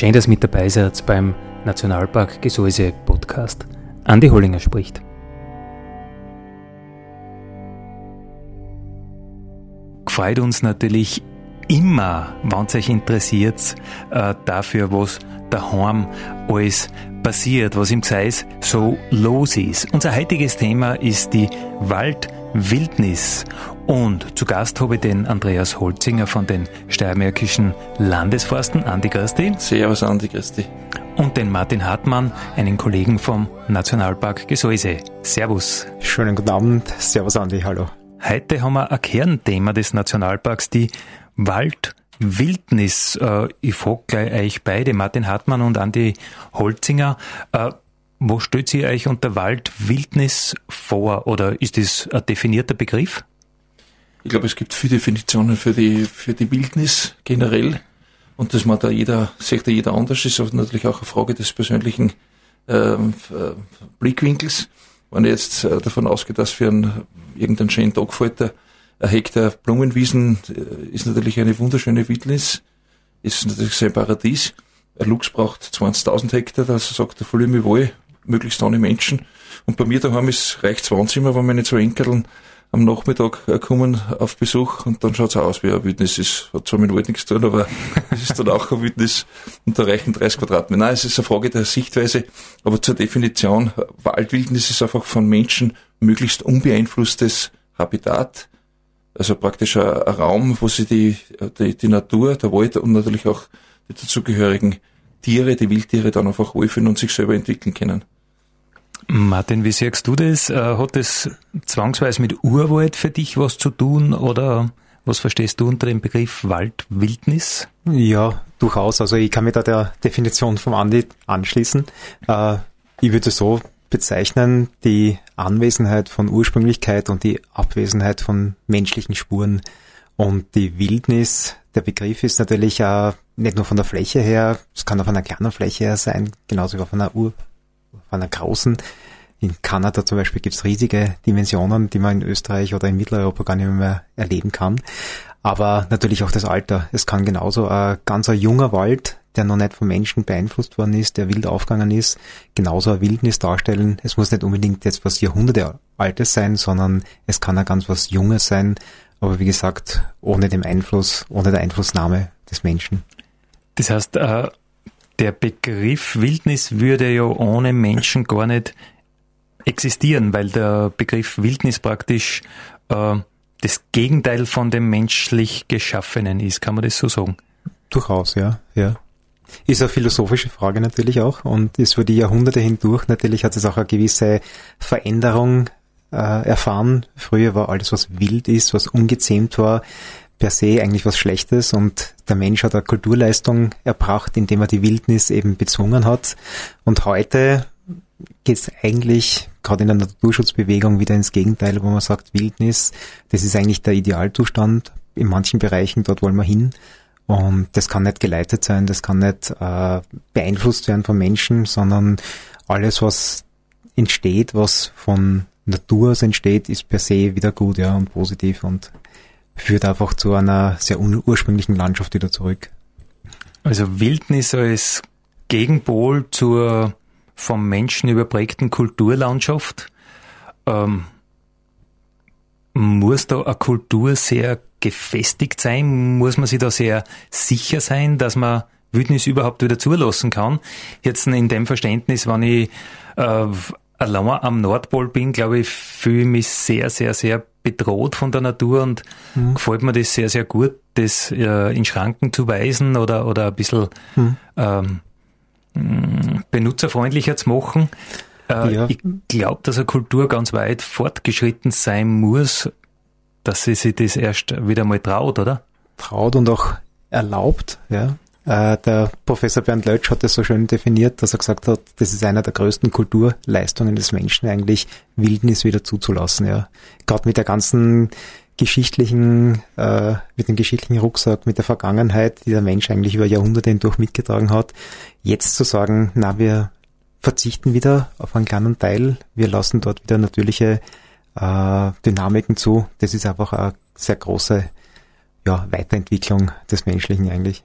Schön, dass mit dabei seid beim Nationalpark Gesäuse Podcast. Andi Hollinger spricht. Freut uns natürlich immer, wenn es euch interessiert, äh, dafür, was daheim alles passiert, was im Gseis so los ist. Unser heutiges Thema ist die Waldwildnis. Und zu Gast habe ich den Andreas Holzinger von den Steiermärkischen Landesforsten. Andi Christi. Servus, Andi Christi. Und den Martin Hartmann, einen Kollegen vom Nationalpark Gesäuse. Servus. Schönen guten Abend. Servus, Andi. Hallo. Heute haben wir ein Kernthema des Nationalparks, die Waldwildnis. Äh, ich frage gleich euch beide, Martin Hartmann und Andi Holzinger. Äh, wo stellt ihr euch unter Waldwildnis vor oder ist das ein definierter Begriff? Ich glaube, es gibt viele Definitionen für die, für die Wildnis generell. Und dass man da jeder, sieht da jeder anders ist, aber natürlich auch eine Frage des persönlichen ähm, äh, Blickwinkels. Wenn ich jetzt äh, davon ausgehe, dass für einen, irgendeinen schönen Tag fällt, ein Hektar Blumenwiesen äh, ist natürlich eine wunderschöne Wildnis, ist natürlich sein Paradies. Ein Lux braucht 20.000 Hektar, also sagt der voll mir wohl, möglichst ohne Menschen. Und bei mir daheim ist reicht Wohnzimmer, wenn meine zwei Enkeln am Nachmittag äh, kommen auf Besuch und dann schaut's aus wie ein Wildnis. Es hat zwar mit Wald nichts zu tun, aber es ist dann auch ein Wildnis und da reichen 30 Quadratmeter. Nein, es ist eine Frage der Sichtweise, aber zur Definition, Waldwildnis ist einfach von Menschen möglichst unbeeinflusstes Habitat, also praktisch ein, ein Raum, wo sie die, die, die Natur, der Wald und natürlich auch die dazugehörigen Tiere, die Wildtiere dann einfach wohlfühlen und sich selber entwickeln können. Martin, wie siehst du das? Äh, hat das zwangsweise mit Urwald für dich was zu tun oder was verstehst du unter dem Begriff Waldwildnis? Ja, durchaus. Also ich kann mir da der Definition vom Andi anschließen. Äh, ich würde so bezeichnen, die Anwesenheit von Ursprünglichkeit und die Abwesenheit von menschlichen Spuren. Und die Wildnis, der Begriff ist natürlich auch nicht nur von der Fläche her, es kann auch von einer kleinen Fläche her sein, genauso wie von einer Ur von einer großen. In Kanada zum Beispiel gibt es riesige Dimensionen, die man in Österreich oder in Mitteleuropa gar nicht mehr erleben kann. Aber natürlich auch das Alter. Es kann genauso ein ganzer junger Wald, der noch nicht vom Menschen beeinflusst worden ist, der wild aufgegangen ist, genauso eine Wildnis darstellen. Es muss nicht unbedingt jetzt was Jahrhunderte Altes sein, sondern es kann auch ganz was Junges sein. Aber wie gesagt, ohne den Einfluss, ohne der Einflussnahme des Menschen. Das heißt, äh, der Begriff Wildnis würde ja ohne Menschen gar nicht existieren, weil der Begriff Wildnis praktisch äh, das Gegenteil von dem menschlich Geschaffenen ist. Kann man das so sagen? Durchaus, ja, ja. Ist eine philosophische Frage natürlich auch und ist für die Jahrhunderte hindurch natürlich hat es auch eine gewisse Veränderung äh, erfahren. Früher war alles, was wild ist, was ungezähmt war, per se eigentlich was Schlechtes und der Mensch hat eine Kulturleistung erbracht, indem er die Wildnis eben bezwungen hat. Und heute geht es eigentlich gerade in der Naturschutzbewegung wieder ins Gegenteil, wo man sagt, Wildnis, das ist eigentlich der Idealzustand. In manchen Bereichen, dort wollen wir hin. Und das kann nicht geleitet sein, das kann nicht äh, beeinflusst werden von Menschen, sondern alles, was entsteht, was von Natur aus entsteht, ist per se wieder gut, ja, und positiv und führt einfach zu einer sehr ursprünglichen Landschaft wieder zurück. Also Wildnis als Gegenpol zur vom Menschen überprägten Kulturlandschaft. Ähm, muss da eine Kultur sehr gefestigt sein? Muss man sich da sehr sicher sein, dass man Wildnis überhaupt wieder zulassen kann? Jetzt in dem Verständnis, wenn ich äh, allein am Nordpol bin, glaube ich, fühle ich mich sehr, sehr, sehr bedroht von der Natur und mhm. gefällt mir das sehr, sehr gut, das äh, in Schranken zu weisen oder, oder ein bisschen mhm. ähm, mm, benutzerfreundlicher zu machen. Äh, ja. Ich glaube, dass eine Kultur ganz weit fortgeschritten sein muss, dass sie sich das erst wieder mal traut, oder? Traut und auch erlaubt, ja. Äh, der Professor Bernd Lötsch hat das so schön definiert, dass er gesagt hat, das ist einer der größten Kulturleistungen des Menschen eigentlich, Wildnis wieder zuzulassen, ja. Gerade mit der ganzen geschichtlichen, äh, mit dem geschichtlichen Rucksack, mit der Vergangenheit, die der Mensch eigentlich über Jahrhunderte hindurch mitgetragen hat, jetzt zu sagen, na, wir verzichten wieder auf einen kleinen Teil, wir lassen dort wieder natürliche äh, Dynamiken zu, das ist einfach eine sehr große ja, Weiterentwicklung des Menschlichen eigentlich.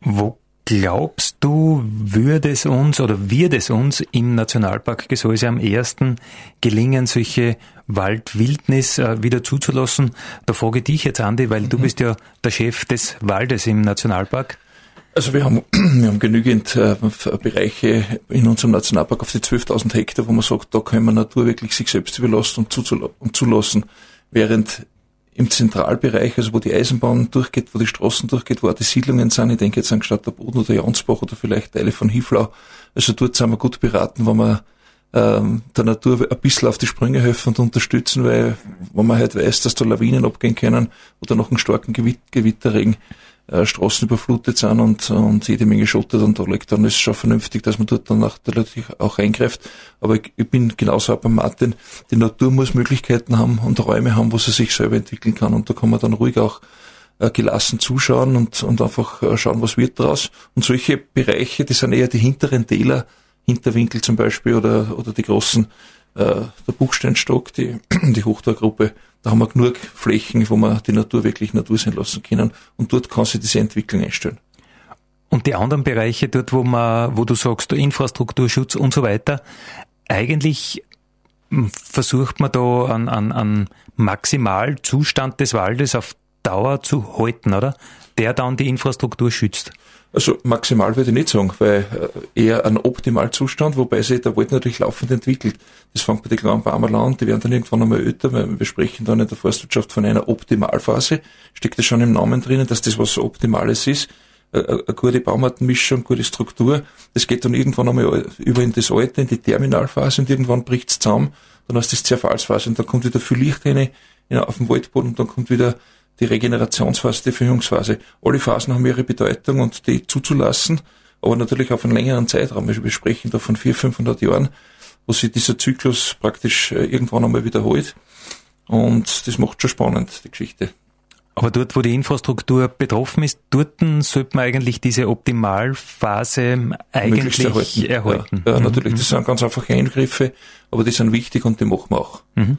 Wo glaubst du, würde es uns oder wird es uns im Nationalpark Gesäuse am ersten gelingen, solche Waldwildnis äh, wieder zuzulassen? Da frage ich dich jetzt, Andi, weil mhm. du bist ja der Chef des Waldes im Nationalpark. Also wir haben, wir haben genügend äh, Bereiche in unserem Nationalpark auf die 12.000 Hektar, wo man sagt, da können wir Natur wirklich sich selbst überlassen und, und zulassen, während im Zentralbereich, also wo die Eisenbahn durchgeht, wo die Straßen durchgeht, wo auch die Siedlungen sind, ich denke jetzt an Stadt der Boden oder Jansbach oder vielleicht Teile von Hiflau, also dort sind wir gut beraten, wenn wir ähm, der Natur ein bisschen auf die Sprünge helfen und unterstützen, weil wenn man halt weiß, dass da Lawinen abgehen können oder noch einen starken Gewitterregen, äh, Straßen überflutet sind und, und jede Menge Schotter dann da liegt, dann ist es schon vernünftig, dass man dort dann natürlich auch eingreift. Aber ich, ich bin genauso auch bei Martin, die Natur muss Möglichkeiten haben und Räume haben, wo sie sich selber entwickeln kann und da kann man dann ruhig auch äh, gelassen zuschauen und, und einfach äh, schauen, was wird daraus. Und solche Bereiche, die sind eher die hinteren Täler, Hinterwinkel zum Beispiel oder, oder die großen, äh, der Buchsteinstock, die, die Hochtorgruppe, da haben wir genug Flächen, wo wir die Natur wirklich Natur sein lassen können und dort kann sich diese Entwicklung einstellen. Und die anderen Bereiche dort, wo man, wo du sagst, Infrastrukturschutz und so weiter, eigentlich hm, versucht man da an, an, an Maximalzustand des Waldes auf Dauer zu halten, oder? Der dann die Infrastruktur schützt. Also maximal würde ich nicht sagen, weil äh, eher ein Optimalzustand, wobei sich der Wald natürlich laufend entwickelt. Das fängt bei den kleinen Bäumen an, die werden dann irgendwann einmal älter, weil wir sprechen dann in der Forstwirtschaft von einer Optimalphase. Steckt das schon im Namen drinnen, dass das was Optimales ist. Äh, äh, eine gute Baumartenmischung, gute Struktur. Das geht dann irgendwann einmal über in das Alte, in die Terminalphase und irgendwann bricht es zusammen. Dann hast du das Zerfallsphase und dann kommt wieder viel Licht rein auf dem Waldboden und dann kommt wieder die Regenerationsphase, die Verjüngungsphase. Alle Phasen haben ihre Bedeutung und die zuzulassen, aber natürlich auf einen längeren Zeitraum. Wir sprechen da von 400, 500 Jahren, wo sich dieser Zyklus praktisch äh, irgendwann einmal wiederholt. Und das macht schon spannend, die Geschichte. Aber dort, wo die Infrastruktur betroffen ist, dort sollte man eigentlich diese Optimalphase eigentlich erhalten. erhalten. Ja, ja mhm. natürlich. Das sind ganz einfache Eingriffe, aber die sind wichtig und die machen wir auch. Mhm.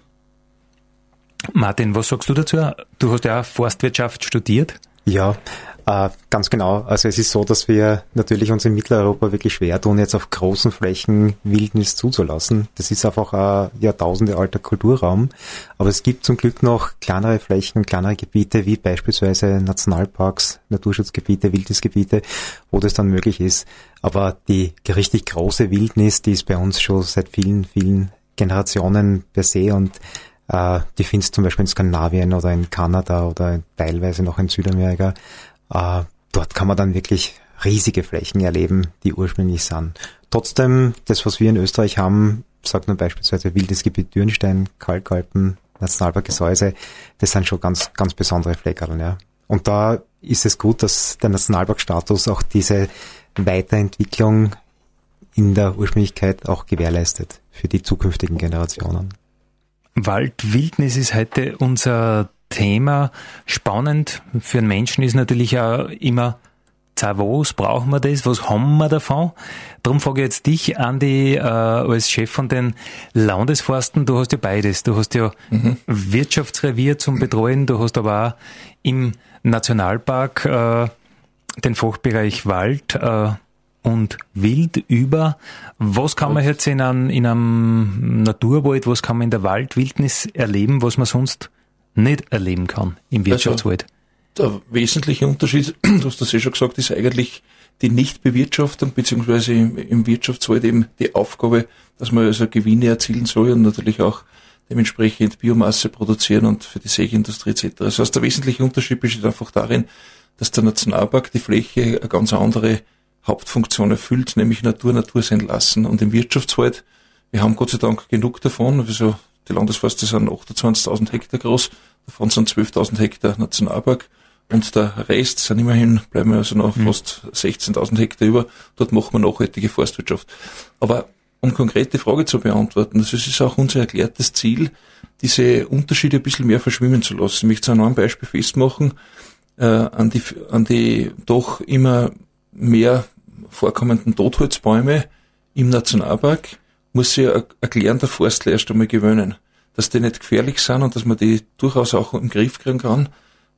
Martin, was sagst du dazu? Du hast ja Forstwirtschaft studiert. Ja, äh, ganz genau. Also es ist so, dass wir natürlich uns in Mitteleuropa wirklich schwer tun, jetzt auf großen Flächen Wildnis zuzulassen. Das ist einfach ein Jahrtausende alter Kulturraum. Aber es gibt zum Glück noch kleinere Flächen, kleinere Gebiete, wie beispielsweise Nationalparks, Naturschutzgebiete, Wildnisgebiete, wo das dann möglich ist. Aber die richtig große Wildnis, die ist bei uns schon seit vielen, vielen Generationen per se und äh, die findest du zum Beispiel in Skandinavien oder in Kanada oder teilweise noch in Südamerika. Äh, dort kann man dann wirklich riesige Flächen erleben, die ursprünglich sind. Trotzdem, das, was wir in Österreich haben, sagt man beispielsweise Wildes Gebiet Dürnstein, Kalkalpen, Nationalpark Gesäuse, das sind schon ganz, ganz besondere Fleckerl, ja. Und da ist es gut, dass der Nationalparkstatus auch diese Weiterentwicklung in der Ursprünglichkeit auch gewährleistet für die zukünftigen Generationen. Waldwildnis ist heute unser Thema. Spannend für einen Menschen ist natürlich auch immer, was brauchen wir das? Was haben wir davon? Darum frage ich jetzt dich, Andi, äh, als Chef von den Landesforsten. Du hast ja beides. Du hast ja mhm. Wirtschaftsrevier zum Betreuen, du hast aber auch im Nationalpark äh, den Fachbereich Wald. Äh, und wild über. Was kann man jetzt in einem, in einem Naturwald, was kann man in der Waldwildnis erleben, was man sonst nicht erleben kann im also, Wirtschaftswald? Also, der wesentliche Unterschied, du hast das ja schon gesagt, ist eigentlich die Nichtbewirtschaftung, beziehungsweise im Wirtschaftswald eben die Aufgabe, dass man also Gewinne erzielen soll und natürlich auch dementsprechend Biomasse produzieren und für die Sägeindustrie etc. Das heißt, der wesentliche Unterschied besteht einfach darin, dass der Nationalpark die Fläche eine ganz andere Hauptfunktion erfüllt, nämlich Natur Natur sein lassen. Und im Wirtschaftswald, wir haben Gott sei Dank genug davon, also die Landesforste sind 28.000 Hektar groß, davon sind 12.000 Hektar Nationalpark und der Rest sind immerhin, bleiben wir also noch mhm. fast 16.000 Hektar über, dort machen wir nachhaltige Forstwirtschaft. Aber um konkrete Frage zu beantworten, das ist auch unser erklärtes Ziel, diese Unterschiede ein bisschen mehr verschwimmen zu lassen. Ich möchte an einem Beispiel festmachen, äh, an, die, an die doch immer mehr vorkommenden Totholzbäume im Nationalpark muss sich ein erklärender Forstler erst einmal gewöhnen, dass die nicht gefährlich sind und dass man die durchaus auch im Griff kriegen kann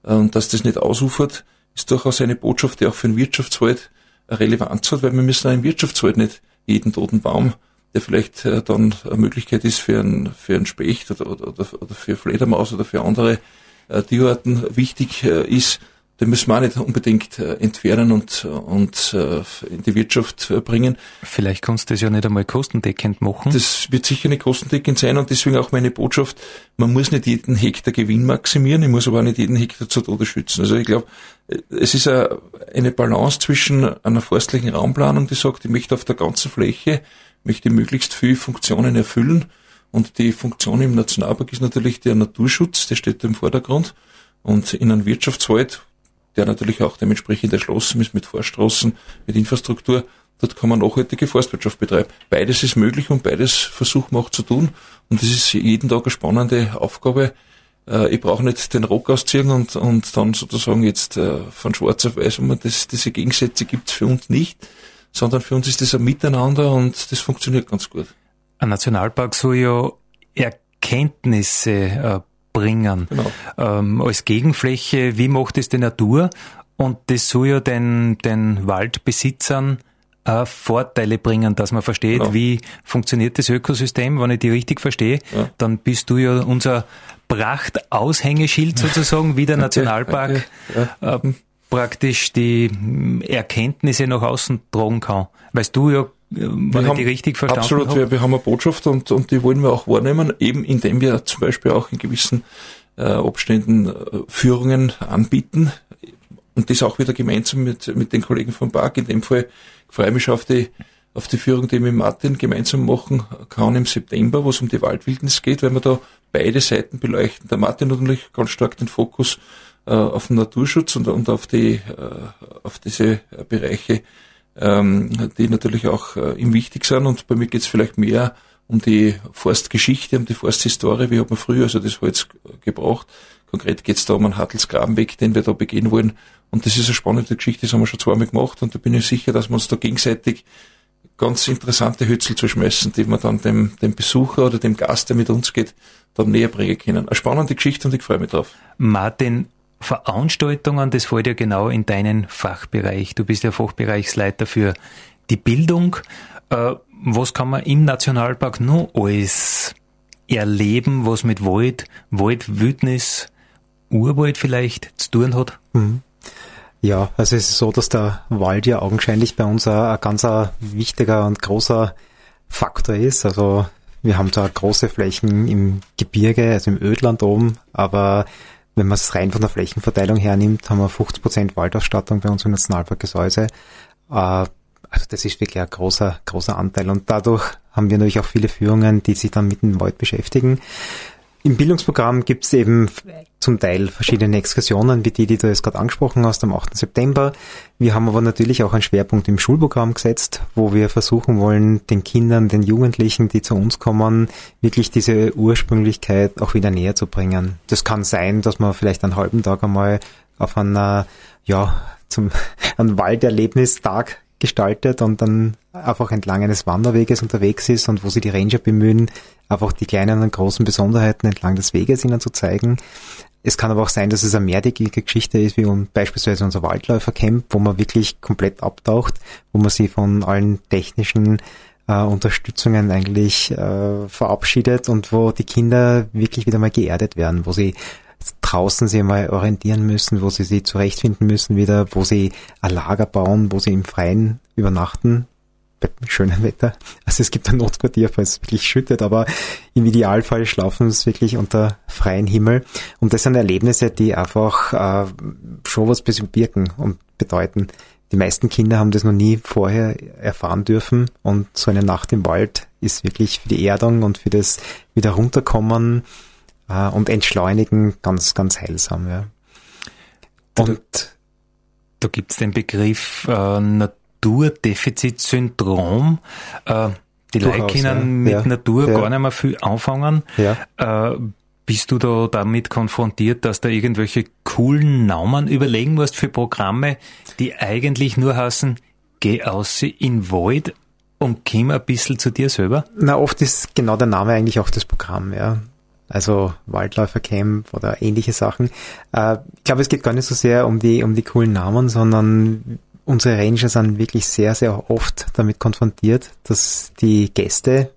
äh, und dass das nicht ausufert, ist durchaus eine Botschaft, die auch für den Wirtschaftswald Relevanz hat, weil wir müssen auch im Wirtschaftswald nicht jeden toten Baum, der vielleicht äh, dann eine Möglichkeit ist für einen, für einen Specht oder, oder, oder für Fledermaus oder für andere äh, Tierarten wichtig ist, den müssen wir auch nicht unbedingt äh, entfernen und, und äh, in die Wirtschaft äh, bringen. Vielleicht kannst du das ja nicht einmal kostendeckend machen. Das wird sicher nicht kostendeckend sein und deswegen auch meine Botschaft, man muss nicht jeden Hektar Gewinn maximieren, ich muss aber auch nicht jeden Hektar zu Tode schützen. Also ich glaube, es ist eine Balance zwischen einer forstlichen Raumplanung, die sagt, ich möchte auf der ganzen Fläche, möchte möglichst viele Funktionen erfüllen und die Funktion im Nationalpark ist natürlich der Naturschutz, der steht im Vordergrund. Und in einem Wirtschaftswald, der natürlich auch dementsprechend erschlossen ist mit Vorstraßen, mit Infrastruktur. Dort kann man nachhaltige Forstwirtschaft betreiben. Beides ist möglich und beides versuchen wir auch zu tun. Und das ist jeden Tag eine spannende Aufgabe. Äh, ich brauche nicht den Rock ausziehen und, und dann sozusagen jetzt äh, von schwarz auf weiß, und das, diese Gegensätze gibt's für uns nicht, sondern für uns ist das ein Miteinander und das funktioniert ganz gut. Ein Nationalpark soll ja Erkenntnisse äh, bringen. Genau. Ähm, als Gegenfläche, wie macht es die Natur? Und das soll ja den, den Waldbesitzern äh, Vorteile bringen, dass man versteht, genau. wie funktioniert das Ökosystem. Wenn ich die richtig verstehe, ja. dann bist du ja unser Prachtaushängeschild sozusagen, wie der Nationalpark okay. Ja. Äh, praktisch die Erkenntnisse nach außen tragen kann. Weißt du ja wir die richtig verstanden absolut, habe. Wir, wir haben eine Botschaft und, und die wollen wir auch wahrnehmen, eben indem wir zum Beispiel auch in gewissen äh, Abständen äh, Führungen anbieten und das auch wieder gemeinsam mit, mit den Kollegen vom Park. In dem Fall freue ich mich auf die, auf die Führung, die ich mit Martin gemeinsam machen kann im September, wo es um die Waldwildnis geht, weil wir da beide Seiten beleuchten. Der Martin natürlich ganz stark den Fokus äh, auf den Naturschutz und, und auf die, äh, auf diese Bereiche ähm, die natürlich auch äh, ihm wichtig sind. Und bei mir geht es vielleicht mehr um die Forstgeschichte, um die Forsthistorie, wie hat man früher also das Holz gebraucht. Konkret geht es da um einen Hartelsgrabenweg, den wir da begehen wollen. Und das ist eine spannende Geschichte, das haben wir schon zweimal gemacht und da bin ich sicher, dass wir uns da gegenseitig ganz interessante Hützel zu schmeißen, die wir dann dem, dem Besucher oder dem Gast, der mit uns geht, dann näher bringen können. Eine spannende Geschichte und ich freue mich drauf. Martin, Veranstaltungen, das fällt ja genau in deinen Fachbereich. Du bist ja Fachbereichsleiter für die Bildung. Äh, was kann man im Nationalpark nur alles erleben, was mit Wald, Waldwildnis, Urwald vielleicht zu tun hat? Mhm. Ja, also es ist so, dass der Wald ja augenscheinlich bei uns ein, ein ganz wichtiger und großer Faktor ist. Also wir haben da große Flächen im Gebirge, also im Ödland oben, aber wenn man es rein von der Flächenverteilung hernimmt, haben wir 50% Waldausstattung bei uns im Nationalpark Gesäuse. Äh, also das ist wirklich ein großer, großer Anteil. Und dadurch haben wir natürlich auch viele Führungen, die sich dann mit dem Wald beschäftigen. Im Bildungsprogramm gibt es eben zum Teil verschiedene Exkursionen, wie die, die du jetzt gerade angesprochen hast, am 8. September. Wir haben aber natürlich auch einen Schwerpunkt im Schulprogramm gesetzt, wo wir versuchen wollen, den Kindern, den Jugendlichen, die zu uns kommen, wirklich diese Ursprünglichkeit auch wieder näher zu bringen. Das kann sein, dass man vielleicht einen halben Tag einmal auf einer, ja, zum, einen Walderlebnistag gestaltet und dann einfach entlang eines Wanderweges unterwegs ist und wo sie die Ranger bemühen, einfach die kleinen und großen Besonderheiten entlang des Weges ihnen zu zeigen. Es kann aber auch sein, dass es eine mehrtägige Geschichte ist, wie beispielsweise unser Waldläufercamp, wo man wirklich komplett abtaucht, wo man sie von allen technischen äh, Unterstützungen eigentlich äh, verabschiedet und wo die Kinder wirklich wieder mal geerdet werden, wo sie draußen sie mal orientieren müssen, wo sie sich zurechtfinden müssen wieder, wo sie ein Lager bauen, wo sie im Freien übernachten, bei schönem Wetter. Also es gibt ein Notquartier, falls es wirklich schüttet, aber im Idealfall schlafen sie wirklich unter freiem Himmel. Und das sind Erlebnisse, die einfach äh, schon was bisschen birken und bedeuten. die meisten Kinder haben das noch nie vorher erfahren dürfen und so eine Nacht im Wald ist wirklich für die Erdung und für das wieder runterkommen äh, und entschleunigen ganz, ganz heilsam. Ja. Und da gibt's den Begriff äh, Naturdefizitsyndrom. Äh, die Leute können ja. mit ja. Natur ja. gar nicht mehr viel anfangen. Ja. Äh, bist du da damit konfrontiert, dass da irgendwelche coolen Namen überlegen musst für Programme, die eigentlich nur heißen, geh aus in Wald und komm ein bisschen zu dir selber? Na, oft ist genau der Name eigentlich auch das Programm, ja. Also Waldläufercamp oder ähnliche Sachen. Äh, ich glaube, es geht gar nicht so sehr um die, um die coolen Namen, sondern unsere Ranger sind wirklich sehr, sehr oft damit konfrontiert, dass die Gäste,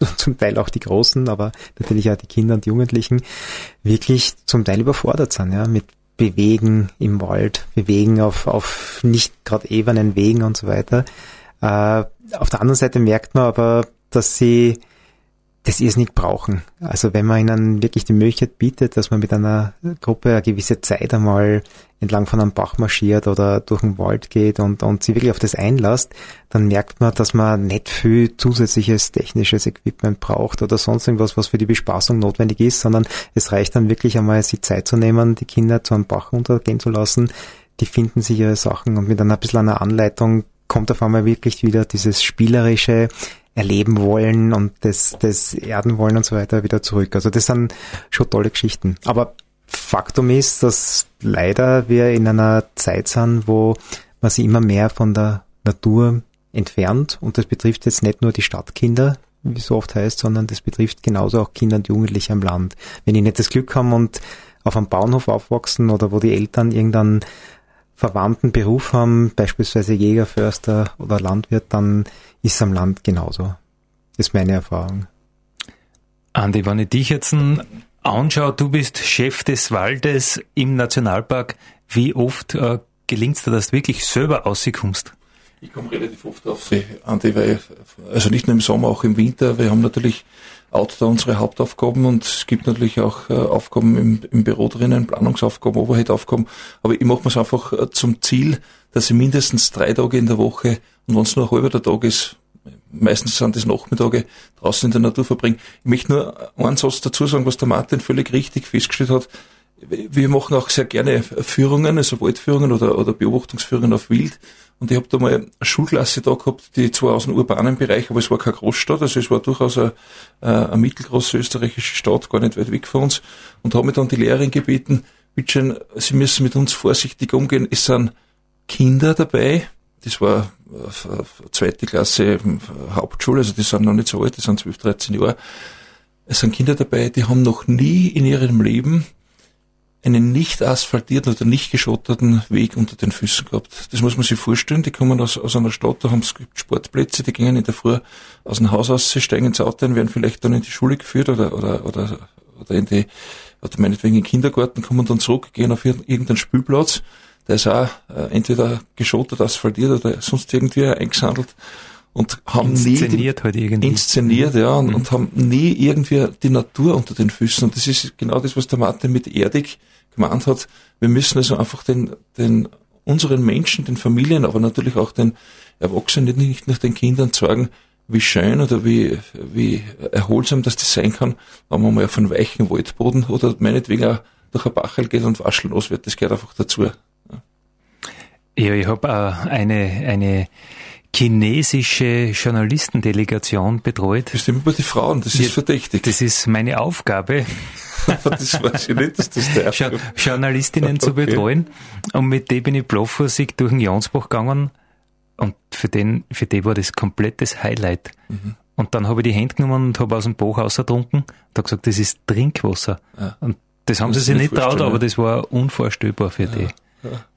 zum Teil auch die Großen, aber natürlich auch die Kinder und Jugendlichen, wirklich zum Teil überfordert sind, ja, mit Bewegen im Wald, Bewegen auf, auf nicht gerade ebenen Wegen und so weiter. Äh, auf der anderen Seite merkt man aber, dass sie das nicht brauchen. Also wenn man ihnen wirklich die Möglichkeit bietet, dass man mit einer Gruppe eine gewisse Zeit einmal entlang von einem Bach marschiert oder durch den Wald geht und, und sie wirklich auf das einlasst, dann merkt man, dass man nicht viel zusätzliches technisches Equipment braucht oder sonst irgendwas, was für die Bespaßung notwendig ist, sondern es reicht dann wirklich einmal, sich Zeit zu nehmen, die Kinder zu einem Bach untergehen zu lassen. Die finden sich ihre Sachen und mit einer bisschen einer Anleitung kommt auf einmal wirklich wieder dieses spielerische, erleben wollen und das, das erden wollen und so weiter wieder zurück. Also das sind schon tolle Geschichten. Aber Faktum ist, dass leider wir in einer Zeit sind, wo man sich immer mehr von der Natur entfernt und das betrifft jetzt nicht nur die Stadtkinder, wie es so oft heißt, sondern das betrifft genauso auch Kinder und Jugendliche am Land. Wenn die nicht das Glück haben und auf einem Bauernhof aufwachsen oder wo die Eltern irgendeinen verwandten Beruf haben, beispielsweise Jäger, Förster oder Landwirt, dann ist es am Land genauso. Das ist meine Erfahrung. Andi, wenn ich dich jetzt anschaue, du bist Chef des Waldes im Nationalpark. Wie oft äh, gelingt es dir, dass du wirklich selber rauskommst? Ich komme relativ oft auf See, Andi, weil, also nicht nur im Sommer, auch im Winter. Wir haben natürlich Outdoor unsere Hauptaufgaben und es gibt natürlich auch äh, Aufgaben im, im Büro drinnen, Planungsaufgaben, Overhead-Aufgaben. Aber ich mache mir es einfach äh, zum Ziel, dass ich mindestens drei Tage in der Woche und wenn es nur ein halber der Tag ist, meistens sind das Nachmittage, draußen in der Natur verbringen. Ich möchte nur einen Satz dazu sagen, was der Martin völlig richtig festgestellt hat. Wir machen auch sehr gerne Führungen, also Waldführungen oder, oder Beobachtungsführungen auf Wild. Und ich habe da mal eine Schulklasse da gehabt, die zwar aus dem urbanen Bereich, aber es war keine Großstadt, also es war durchaus eine, eine mittelgroße österreichische Stadt, gar nicht weit weg von uns. Und habe mir dann die Lehrerin gebeten, bitte Sie müssen mit uns vorsichtig umgehen. Es sind Kinder dabei, das war äh, zweite Klasse Hauptschule, also die sind noch nicht so alt, die sind 12, 13 Jahre. Es sind Kinder dabei, die haben noch nie in ihrem Leben einen nicht asphaltierten oder nicht geschotterten Weg unter den Füßen gehabt. Das muss man sich vorstellen. Die kommen aus, aus einer Stadt, da haben es Sportplätze, die gingen in der Früh aus dem Haus aus, sie steigen ins Auto und werden vielleicht dann in die Schule geführt oder, oder, oder, oder in die, oder meinetwegen in den Kindergarten, kommen dann zurück, gehen auf irgendeinen Spielplatz. Der ist auch äh, entweder geschottert, asphaltiert oder sonst irgendwie eingesandelt und haben inszeniert nie halt irgendwie. inszeniert, ja, und, mhm. und, haben nie irgendwie die Natur unter den Füßen. Und das ist genau das, was der Martin mit erdig gemeint hat. Wir müssen also einfach den, den unseren Menschen, den Familien, aber natürlich auch den Erwachsenen, nicht nur den Kindern sagen, wie schön oder wie, wie erholsam das, das sein kann, wenn man mal auf einen weichen Waldboden oder meinetwegen auch durch ein Bachel geht und waschen los wird. Das gehört einfach dazu. Ja, ja ich habe äh, eine, eine chinesische Journalistendelegation betreut. Bestimmt über die Frauen, das ist ja, verdächtig. Das ist meine Aufgabe. Das weiß ich nicht, dass das der jo Journalistinnen okay. zu betreuen. Und mit dem bin ich bloßvorsichtig durch den Jansbach gegangen. Und für den, für die war das komplettes Highlight. Mhm. Und dann habe ich die Hände genommen und habe aus dem Bach ausgetrunken und habe gesagt, das ist Trinkwasser. Ja. Und das haben das sie sich nicht traut, aber das war unvorstellbar für ja. die.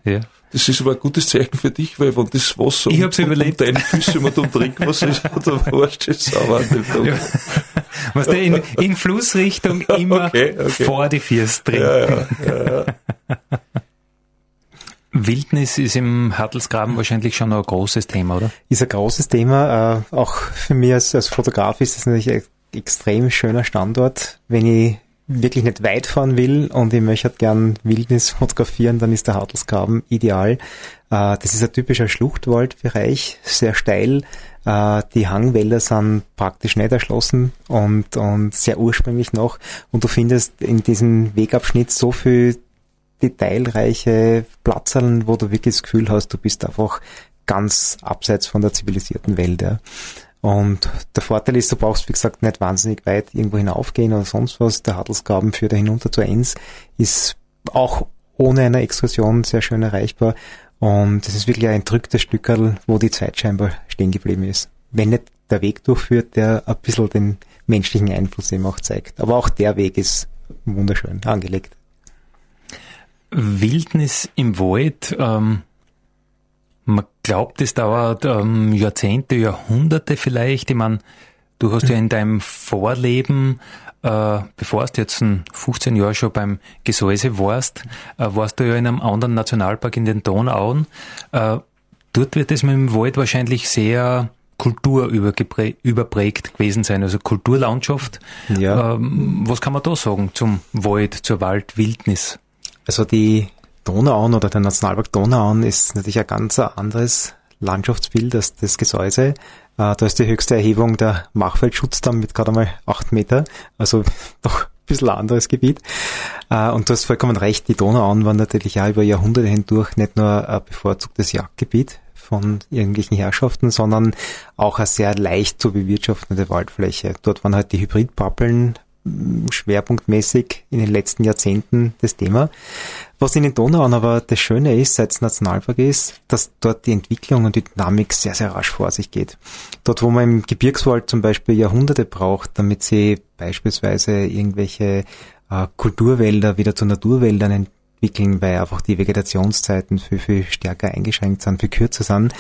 Ja. Das ist aber ein gutes Zeichen für dich, weil wenn das Wasser ich hab's um, überlebt. um deine Füße immer um Trinkwasser ist, dann warst du sauer. Ja. Was der in, in Flussrichtung immer okay, okay. vor die Füße trinken. Ja, ja, Wildnis ist im Hartelsgraben wahrscheinlich schon ein großes Thema, oder? Ist ein großes Thema. Äh, auch für mich als, als Fotograf ist es natürlich ein extrem schöner Standort. Wenn ich wirklich nicht weit fahren will und ich möchte halt gern Wildnis fotografieren, dann ist der Hartelsgraben ideal. Äh, das ist ein typischer Schluchtwaldbereich, sehr steil. Äh, die Hangwälder sind praktisch nicht erschlossen und, und sehr ursprünglich noch. Und du findest in diesem Wegabschnitt so viel detailreiche Platzerlen, wo du wirklich das Gefühl hast, du bist einfach ganz abseits von der zivilisierten Welt. Ja. Und der Vorteil ist, du brauchst, wie gesagt, nicht wahnsinnig weit irgendwo hinaufgehen oder sonst was. Der Hadelsgraben führt da hinunter zur Enns, ist auch ohne eine Exkursion sehr schön erreichbar. Und es ist wirklich ein entrücktes Stückerl, wo die Zeit scheinbar stehen geblieben ist. Wenn nicht der Weg durchführt, der ein bisschen den menschlichen Einfluss eben auch zeigt. Aber auch der Weg ist wunderschön angelegt. Wildnis im Wald, ähm, man glaubt, es dauert ähm, Jahrzehnte, Jahrhunderte vielleicht. Ich meine, du hast ja in deinem Vorleben, äh, bevor du jetzt 15 Jahre schon beim Gesäuse warst, äh, warst du ja in einem anderen Nationalpark in den Donauen. Äh, dort wird es mit dem Wald wahrscheinlich sehr kulturüberprägt gewesen sein, also Kulturlandschaft. Ja. Ähm, was kann man da sagen zum Wald, zur Waldwildnis? Also die Donauauen oder der Nationalpark Donauauen ist natürlich ein ganz anderes Landschaftsbild als das Gesäuse. Äh, da ist die höchste Erhebung der Machfeldschutz mit gerade einmal acht Meter, also doch ein bisschen anderes Gebiet. Äh, und du hast vollkommen recht, die Donauauen waren natürlich auch über Jahrhunderte hindurch nicht nur ein bevorzugtes Jagdgebiet von irgendwelchen Herrschaften, sondern auch eine sehr leicht zu bewirtschaftende Waldfläche. Dort waren halt die Hybridpappeln schwerpunktmäßig in den letzten Jahrzehnten das Thema. Was in den Donauern aber das Schöne ist, seit es Nationalpark ist, dass dort die Entwicklung und die Dynamik sehr, sehr rasch vor sich geht. Dort, wo man im Gebirgswald zum Beispiel Jahrhunderte braucht, damit sie beispielsweise irgendwelche äh, Kulturwälder wieder zu Naturwäldern entwickeln, weil einfach die Vegetationszeiten viel, viel stärker eingeschränkt sind, viel kürzer sind.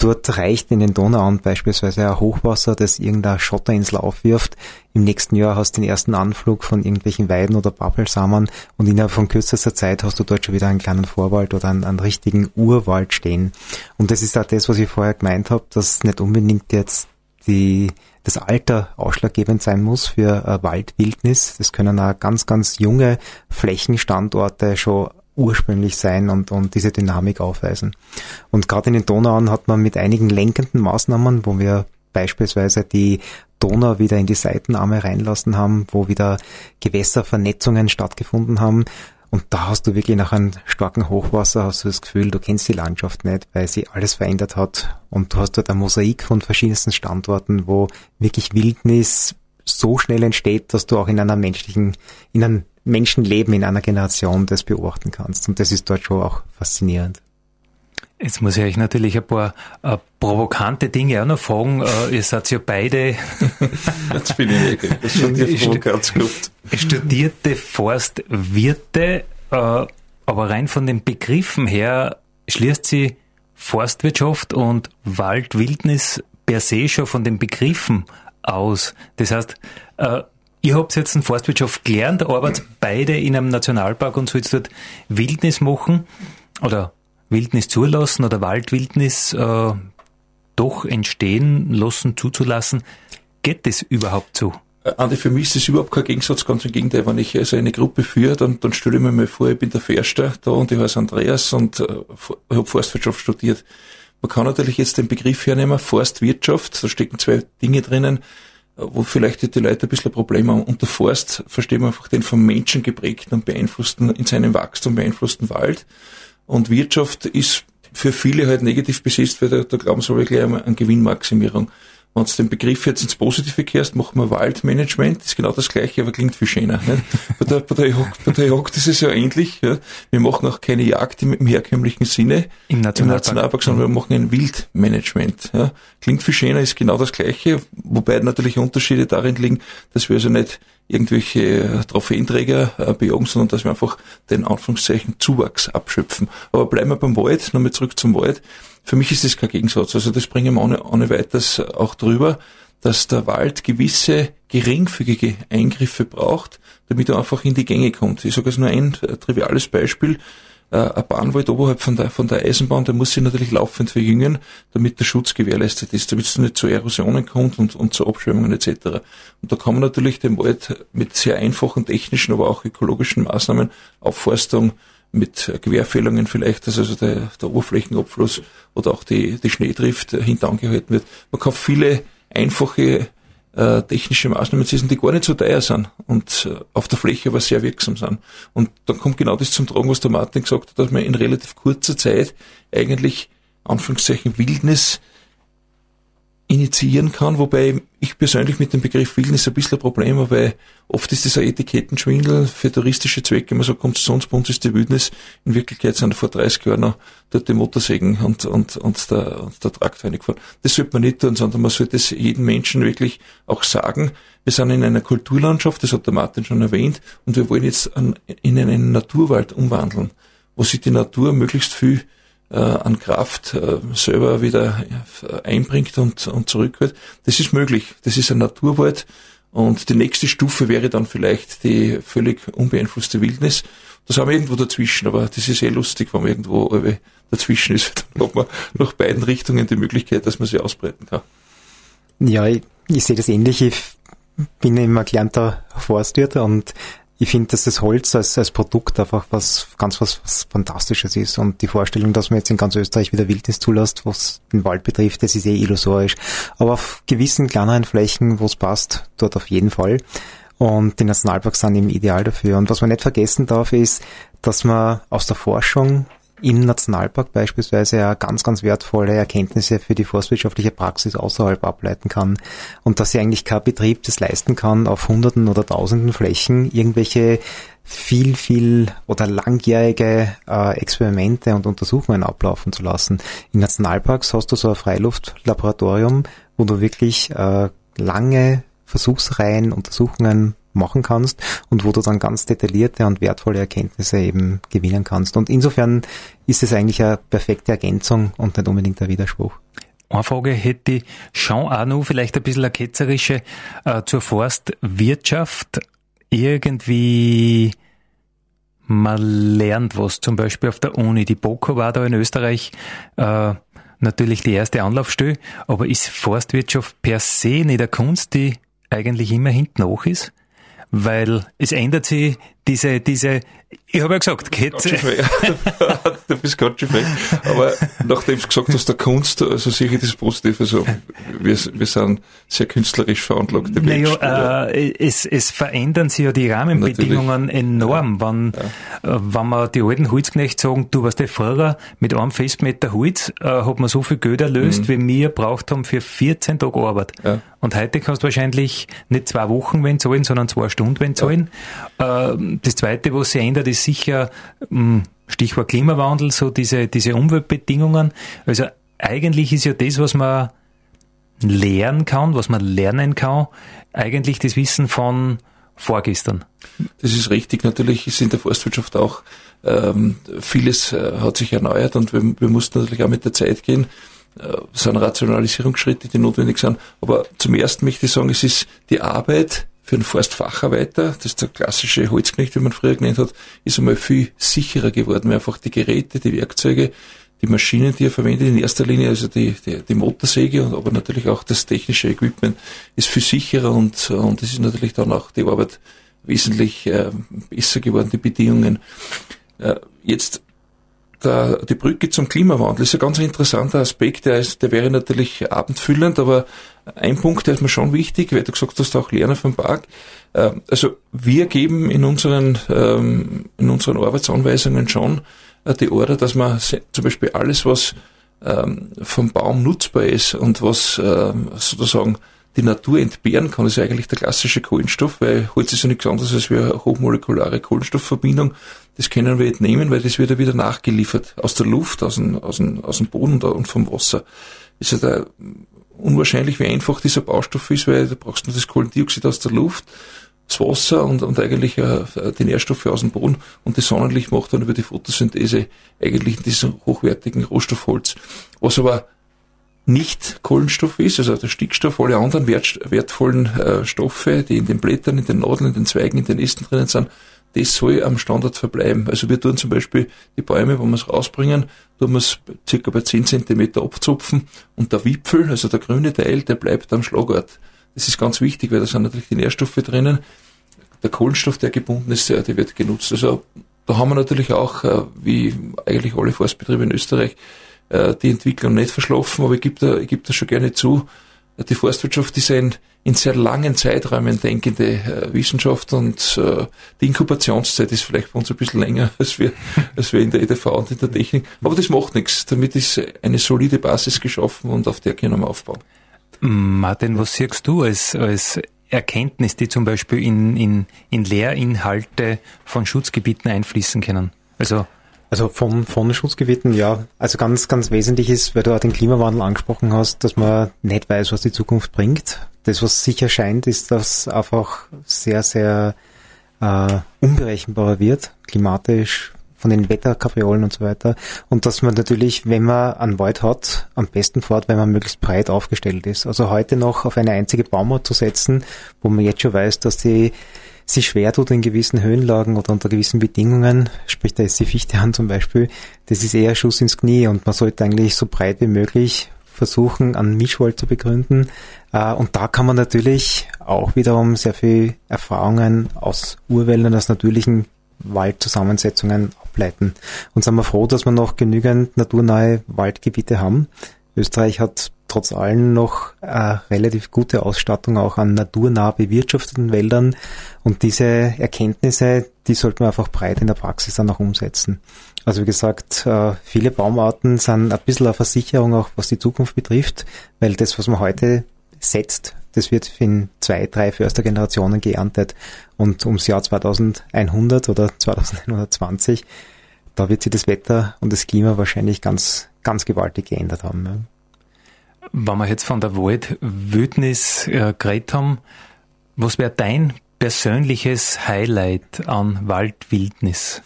Dort reicht in den Donauern beispielsweise ein Hochwasser, das irgendeine Schotterinsel aufwirft. Im nächsten Jahr hast du den ersten Anflug von irgendwelchen Weiden oder Pappelsamen und innerhalb von kürzester Zeit hast du dort schon wieder einen kleinen Vorwald oder einen, einen richtigen Urwald stehen. Und das ist auch das, was ich vorher gemeint habe, dass nicht unbedingt jetzt die das Alter ausschlaggebend sein muss für äh, Waldwildnis. Das können auch ganz, ganz junge Flächenstandorte schon ursprünglich sein und, und diese Dynamik aufweisen. Und gerade in den Donauern hat man mit einigen lenkenden Maßnahmen, wo wir beispielsweise die Donau wieder in die Seitenarme reinlassen haben, wo wieder Gewässervernetzungen stattgefunden haben, und da hast du wirklich nach einem starken Hochwasser hast du das Gefühl, du kennst die Landschaft nicht, weil sie alles verändert hat. Und du hast dort ein Mosaik von verschiedensten Standorten, wo wirklich Wildnis so schnell entsteht, dass du auch in einer menschlichen, in einem Menschenleben in einer Generation das beobachten kannst. Und das ist dort schon auch faszinierend. Jetzt muss ich euch natürlich ein paar äh, provokante Dinge auch noch fragen. Äh, ihr seid ja beide Jetzt bin ich. Das gehabt. Studierte Forstwirte, äh, aber rein von den Begriffen her schließt sie Forstwirtschaft und Waldwildnis per se schon von den Begriffen aus. Das heißt, äh, Ihr habt jetzt in Forstwirtschaft gelernt, arbeitet beide in einem Nationalpark und sollt dort Wildnis machen oder Wildnis zulassen oder Waldwildnis äh, doch entstehen lassen, zuzulassen. Geht das überhaupt so? Äh, Andi, für mich ist das überhaupt kein Gegensatz, ganz im Gegenteil. Wenn ich also eine Gruppe führe, dann, dann stelle ich mir mal vor, ich bin der Förster da und ich heiße Andreas und äh, habe Forstwirtschaft studiert. Man kann natürlich jetzt den Begriff hernehmen, Forstwirtschaft, da stecken zwei Dinge drinnen, wo vielleicht die Leute ein bisschen Probleme haben. Unter Forst verstehen wir einfach den vom Menschen geprägten und beeinflussten, in seinem Wachstum beeinflussten Wald. Und Wirtschaft ist für viele halt negativ besetzt, weil da, da glauben sie wirklich an Gewinnmaximierung. Wenn du den Begriff jetzt ins Positive kehrst, machen wir Waldmanagement, ist genau das gleiche, aber klingt viel schöner. Nicht? Bei, der, bei, der Jagd, bei der Jagd ist es ja ähnlich. Ja. Wir machen auch keine Jagd im, im herkömmlichen Sinne im Nationalpark, im Nationalpark sondern wir machen ein Wildmanagement. Ja. Klingt viel schöner, ist genau das gleiche, wobei natürlich Unterschiede darin liegen, dass wir also nicht irgendwelche Trophäenträger äh, bejagen, sondern dass wir einfach den Anführungszeichen Zuwachs abschöpfen. Aber bleiben wir beim Wald, nochmal zurück zum Wald. Für mich ist das kein Gegensatz. Also das bringen wir ohne, ohne weiteres auch drüber, dass der Wald gewisse geringfügige Eingriffe braucht, damit er einfach in die Gänge kommt. Ich sage jetzt nur ein triviales Beispiel. Äh, ein Bahnwald oberhalb von der, von der Eisenbahn, der muss sich natürlich laufend verjüngen, damit der Schutz gewährleistet ist, damit es nicht zu Erosionen kommt und, und zu Abschwemmungen etc. Und da kann man natürlich den Wald mit sehr einfachen technischen, aber auch ökologischen Maßnahmen, Aufforstung, mit Querfällungen vielleicht, dass also der, der Oberflächenabfluss oder auch die, die Schneedrift hintangehalten wird. Man kann viele einfache äh, technische Maßnahmen setzen, die gar nicht so teuer sind und äh, auf der Fläche aber sehr wirksam sind. Und dann kommt genau das zum Tragen, was der Martin gesagt hat, dass man in relativ kurzer Zeit eigentlich Anführungszeichen Wildnis initiieren kann, wobei ich persönlich mit dem Begriff Wildnis ein bisschen ein Problem habe, weil oft ist dieser Etikettenschwindel für touristische Zwecke, man sagt, kommt zu uns, bei uns ist die Wildnis, in Wirklichkeit sind vor 30 Jahren noch dort die Motorsägen und, und, und der, und der Traktor reingefahren. Das sollte man nicht tun, sondern man sollte es jedem Menschen wirklich auch sagen, wir sind in einer Kulturlandschaft, das hat der Martin schon erwähnt, und wir wollen jetzt an, in einen Naturwald umwandeln, wo sich die Natur möglichst viel äh, an Kraft äh, selber wieder einbringt und, und zurückholt. Das ist möglich. Das ist ein Naturwald. Und die nächste Stufe wäre dann vielleicht die völlig unbeeinflusste Wildnis. Das haben wir irgendwo dazwischen, aber das ist eh lustig, wenn man irgendwo dazwischen ist. Dann hat man nach beiden Richtungen die Möglichkeit, dass man sie ausbreiten kann. Ja, ich, ich sehe das ähnlich. Ich bin immer gelernter Forstwirt und ich finde, dass das Holz als, als Produkt einfach was ganz was, was Fantastisches ist. Und die Vorstellung, dass man jetzt in ganz Österreich wieder Wildnis zulässt, was den Wald betrifft, das ist eh illusorisch. Aber auf gewissen kleineren Flächen, wo es passt, dort auf jeden Fall. Und die Nationalparks sind eben ideal dafür. Und was man nicht vergessen darf, ist, dass man aus der Forschung im Nationalpark beispielsweise ja ganz, ganz wertvolle Erkenntnisse für die forstwirtschaftliche Praxis außerhalb ableiten kann und dass sie eigentlich kein Betrieb das leisten kann, auf hunderten oder tausenden Flächen irgendwelche viel, viel oder langjährige äh, Experimente und Untersuchungen ablaufen zu lassen. In Nationalparks hast du so ein Freiluftlaboratorium, wo du wirklich äh, lange Versuchsreihen, Untersuchungen machen kannst und wo du dann ganz detaillierte und wertvolle Erkenntnisse eben gewinnen kannst. Und insofern ist es eigentlich eine perfekte Ergänzung und nicht unbedingt ein Widerspruch. Eine Frage hätte ich schon auch noch, vielleicht ein bisschen eine ketzerische, äh, zur Forstwirtschaft. Irgendwie man lernt was, zum Beispiel auf der Uni. Die BOKO war da in Österreich äh, natürlich die erste Anlaufstelle, aber ist Forstwirtschaft per se nicht eine Kunst, die eigentlich immer hinten hoch ist? Weil es ändert sich diese, diese, ich habe ja gesagt, Ketze. du bist ganz schön frech. Aber nachdem du gesagt hast, der Kunst, also ich das Positive. Also wir, wir sind sehr künstlerisch veranlagte Menschen. Naja, äh, es, es verändern sich ja die Rahmenbedingungen Natürlich. enorm. Ja. Wenn, ja. Äh, wenn man die alten Holzknechte sagen, du warst der Fahrer, mit einem Festmeter Holz äh, hat man so viel Geld erlöst, mhm. wie wir braucht haben für 14 Tage Arbeit. Ja. Und heute kannst du wahrscheinlich nicht zwei Wochen wenn zahlen, sondern zwei Stunden wenn zahlen. Äh, das zweite, was sich ändert, ist sicher, hm, Stichwort Klimawandel, so diese, diese Umweltbedingungen. Also eigentlich ist ja das, was man lernen kann, was man lernen kann, eigentlich das Wissen von vorgestern. Das ist richtig. Natürlich ist in der Forstwirtschaft auch ähm, vieles äh, hat sich erneuert und wir, wir mussten natürlich auch mit der Zeit gehen. Äh, es sind Rationalisierungsschritte, die notwendig sind. Aber zum ersten möchte ich sagen, es ist die Arbeit, für einen Forstfacharbeiter, das ist der klassische Holzknecht, wie man früher genannt hat, ist einmal viel sicherer geworden, weil einfach die Geräte, die Werkzeuge, die Maschinen, die er verwendet, in erster Linie also die, die, die Motorsäge, und aber natürlich auch das technische Equipment, ist viel sicherer und, und es ist natürlich dann auch die Arbeit wesentlich äh, besser geworden, die Bedingungen. Äh, jetzt der, die Brücke zum Klimawandel ist ein ganz interessanter Aspekt, der, ist, der wäre natürlich abendfüllend, aber ein Punkt, der ist mir schon wichtig, weil du gesagt hast, auch Lerner vom Park. Ähm, also wir geben in unseren, ähm, in unseren Arbeitsanweisungen schon äh, die Order, dass man zum Beispiel alles, was ähm, vom Baum nutzbar ist und was sozusagen die Natur entbehren kann, ist eigentlich der klassische Kohlenstoff, weil Holz ist ja nichts anderes als eine hochmolekulare Kohlenstoffverbindung. Das können wir entnehmen, weil das wird ja wieder nachgeliefert aus der Luft, aus dem, aus dem, aus dem Boden und vom Wasser. Ist ja da unwahrscheinlich, wie einfach dieser Baustoff ist, weil da brauchst du nur das Kohlendioxid aus der Luft, das Wasser und, und eigentlich äh, die Nährstoffe aus dem Boden und das Sonnenlicht macht dann über die Photosynthese eigentlich diesen hochwertigen Rohstoffholz. Was aber nicht Kohlenstoff ist, also der Stickstoff, alle anderen wert, wertvollen äh, Stoffe, die in den Blättern, in den Nadeln, in den Zweigen, in den Ästen drinnen sind, das soll am Standard verbleiben. Also wir tun zum Beispiel die Bäume, wenn wir es rausbringen, tun wir es circa bei 10 Zentimeter abzupfen und der Wipfel, also der grüne Teil, der bleibt am Schlagort. Das ist ganz wichtig, weil da sind natürlich die Nährstoffe drinnen. Der Kohlenstoff, der gebunden ist, der wird genutzt. Also da haben wir natürlich auch, äh, wie eigentlich alle Forstbetriebe in Österreich, äh, die Entwicklung nicht verschlafen, aber ich gebe da, ich gebe da schon gerne zu, die Forstwirtschaft ist ein in sehr langen Zeiträumen denkende äh, Wissenschaft und äh, die Inkubationszeit ist vielleicht bei uns ein bisschen länger als wir, als wir in der EDV und in der Technik. Aber das macht nichts. Damit ist eine solide Basis geschaffen und auf der können wir aufbauen. Martin, was siehst du als, als Erkenntnis, die zum Beispiel in, in, in Lehrinhalte von Schutzgebieten einfließen können? Also also von, von Schutzgebieten, ja. Also ganz, ganz wesentlich ist, weil du auch den Klimawandel angesprochen hast, dass man nicht weiß, was die Zukunft bringt. Das, was sicher scheint, ist, dass einfach sehr, sehr äh, unberechenbarer wird, klimatisch, von den Wetterkapriolen und so weiter. Und dass man natürlich, wenn man einen Wald hat, am besten fährt, wenn man möglichst breit aufgestellt ist. Also heute noch auf eine einzige Baumart zu setzen, wo man jetzt schon weiß, dass die sich schwer tut in gewissen Höhenlagen oder unter gewissen Bedingungen, sprich da ist die Fichte an zum Beispiel, das ist eher Schuss ins Knie und man sollte eigentlich so breit wie möglich versuchen, einen Mischwald zu begründen. Äh, und da kann man natürlich auch wiederum sehr viel Erfahrungen aus Urwäldern, aus natürlichen Waldzusammensetzungen ableiten. Und sind wir froh, dass wir noch genügend naturnahe Waldgebiete haben. Österreich hat trotz allem noch äh, relativ gute Ausstattung auch an naturnah bewirtschafteten Wäldern. Und diese Erkenntnisse, die sollten wir einfach breit in der Praxis dann auch umsetzen. Also wie gesagt, äh, viele Baumarten sind ein bisschen eine Versicherung auch, was die Zukunft betrifft, weil das, was man heute setzt, das wird in zwei, drei Förstergenerationen geerntet. Und ums Jahr 2100 oder 2120, da wird sich das Wetter und das Klima wahrscheinlich ganz, ganz gewaltig geändert haben. Ja. Wenn wir jetzt von der Waldwildnis äh, geredet haben, was wäre dein persönliches Highlight an Waldwildnis?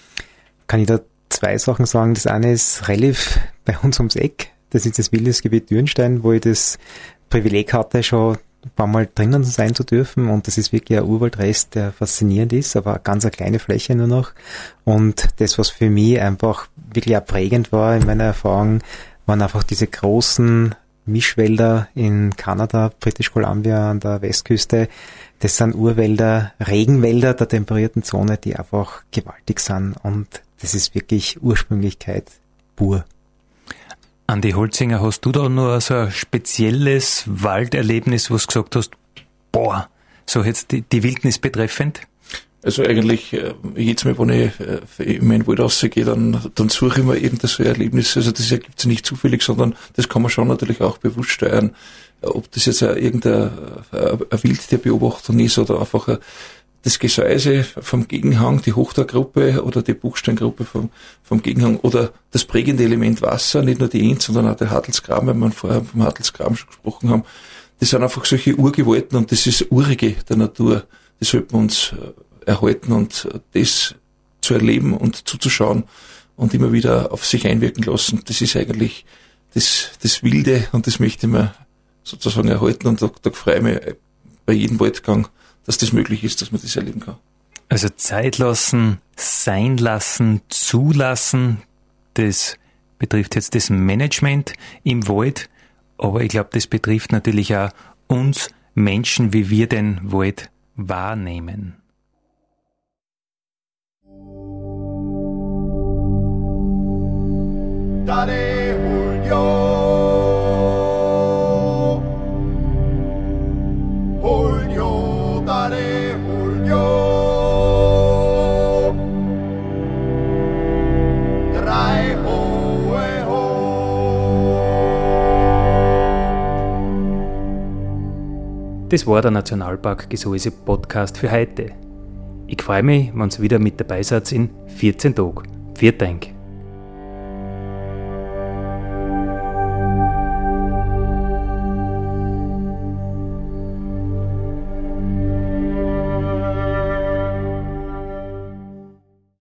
Kann ich da zwei Sachen sagen. Das eine ist relativ bei uns ums Eck. Das ist das Wildnisgebiet Dürnstein, wo ich das Privileg hatte, schon ein paar Mal drinnen sein zu dürfen. Und das ist wirklich ein Urwaldrest, der faszinierend ist, aber ganz eine kleine Fläche nur noch. Und das, was für mich einfach wirklich auch prägend war in meiner Erfahrung, waren einfach diese großen Mischwälder in Kanada, British Columbia an der Westküste. Das sind Urwälder, Regenwälder der temperierten Zone, die einfach gewaltig sind und das ist wirklich Ursprünglichkeit pur. Andi Holzinger, hast du da nur so ein spezielles Walderlebnis, wo du gesagt hast, boah, so jetzt die, die Wildnis betreffend? Also eigentlich, äh, jedes Mal, wenn ich äh, in meinen Wald rausgehe, dann, dann suche ich mir irgendein so Erlebnis. Also das ergibt sich nicht zufällig, sondern das kann man schon natürlich auch bewusst steuern. Ob das jetzt irgendeine Wildtierbeobachtung ist oder einfach das Gesäuse vom Gegenhang, die Hochtorgruppe oder die Buchsteingruppe vom, vom Gegenhang oder das prägende Element Wasser, nicht nur die Enz, sondern auch der Hartelsgraben, weil wir vorher vom Hartelsgraben schon gesprochen haben. Das sind einfach solche Urgewalten und das ist Urige der Natur. Das sollten wir uns äh, erhalten und das zu erleben und zuzuschauen und immer wieder auf sich einwirken lassen. Das ist eigentlich das, das Wilde und das möchte man sozusagen erhalten und da, da freue ich mich bei jedem Waldgang, dass das möglich ist, dass man das erleben kann. Also Zeit lassen, sein lassen, zulassen, das betrifft jetzt das Management im Wald, aber ich glaube, das betrifft natürlich auch uns Menschen, wie wir den Wald wahrnehmen. Dale Julio. Julio, dale Julio. Drei hohe ho. Das war der Nationalpark Gesäuse Podcast für heute. Ich freue mich, wenn ihr wieder mit dabei seid in 14 Tagen. Vielen Dank.